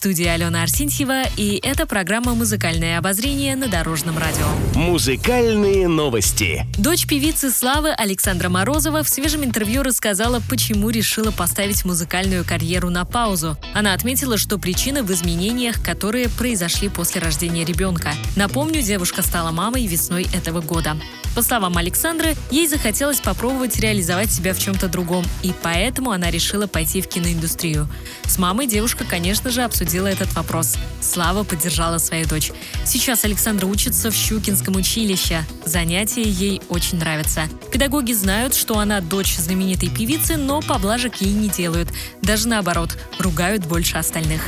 Студии Алена Арсентьева, и это программа «Музыкальное обозрение» на Дорожном радио. Музыкальные новости. Дочь певицы Славы Александра Морозова в свежем интервью рассказала, почему решила поставить музыкальную карьеру на паузу. Она отметила, что причина в изменениях, которые произошли после рождения ребенка. Напомню, девушка стала мамой весной этого года. По словам Александры, ей захотелось попробовать реализовать себя в чем-то другом, и поэтому она решила пойти в киноиндустрию. С мамой девушка, конечно же, обсудила этот вопрос. Слава поддержала свою дочь. Сейчас Александра учится в Щукинском училище. Занятия ей очень нравятся. Педагоги знают, что она дочь знаменитой певицы, но поблажек ей не делают. Даже наоборот, ругают больше остальных.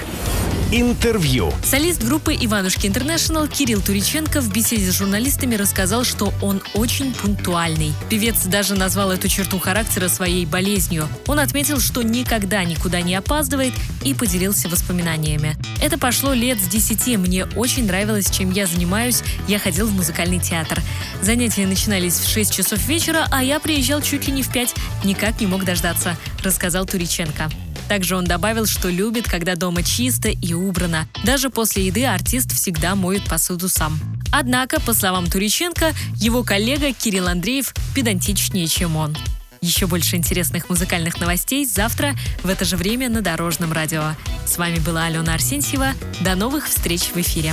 Интервью. Солист группы «Иванушки Интернешнл» Кирилл Туриченко в беседе с журналистами рассказал, что он очень пунктуальный. Певец даже назвал эту черту характера своей болезнью. Он отметил, что никогда никуда не опаздывает и поделился воспоминаниями. Это пошло лет с десяти. Мне очень нравилось, чем я занимаюсь. Я ходил в музыкальный театр. Занятия начинались в 6 часов вечера, а я приезжал чуть ли не в 5. Никак не мог дождаться, рассказал Туриченко. Также он добавил, что любит, когда дома чисто и убрано. Даже после еды артист всегда моет посуду сам. Однако, по словам Туриченко, его коллега Кирилл Андреев педантичнее, чем он. Еще больше интересных музыкальных новостей завтра в это же время на Дорожном радио. С вами была Алена Арсентьева. До новых встреч в эфире.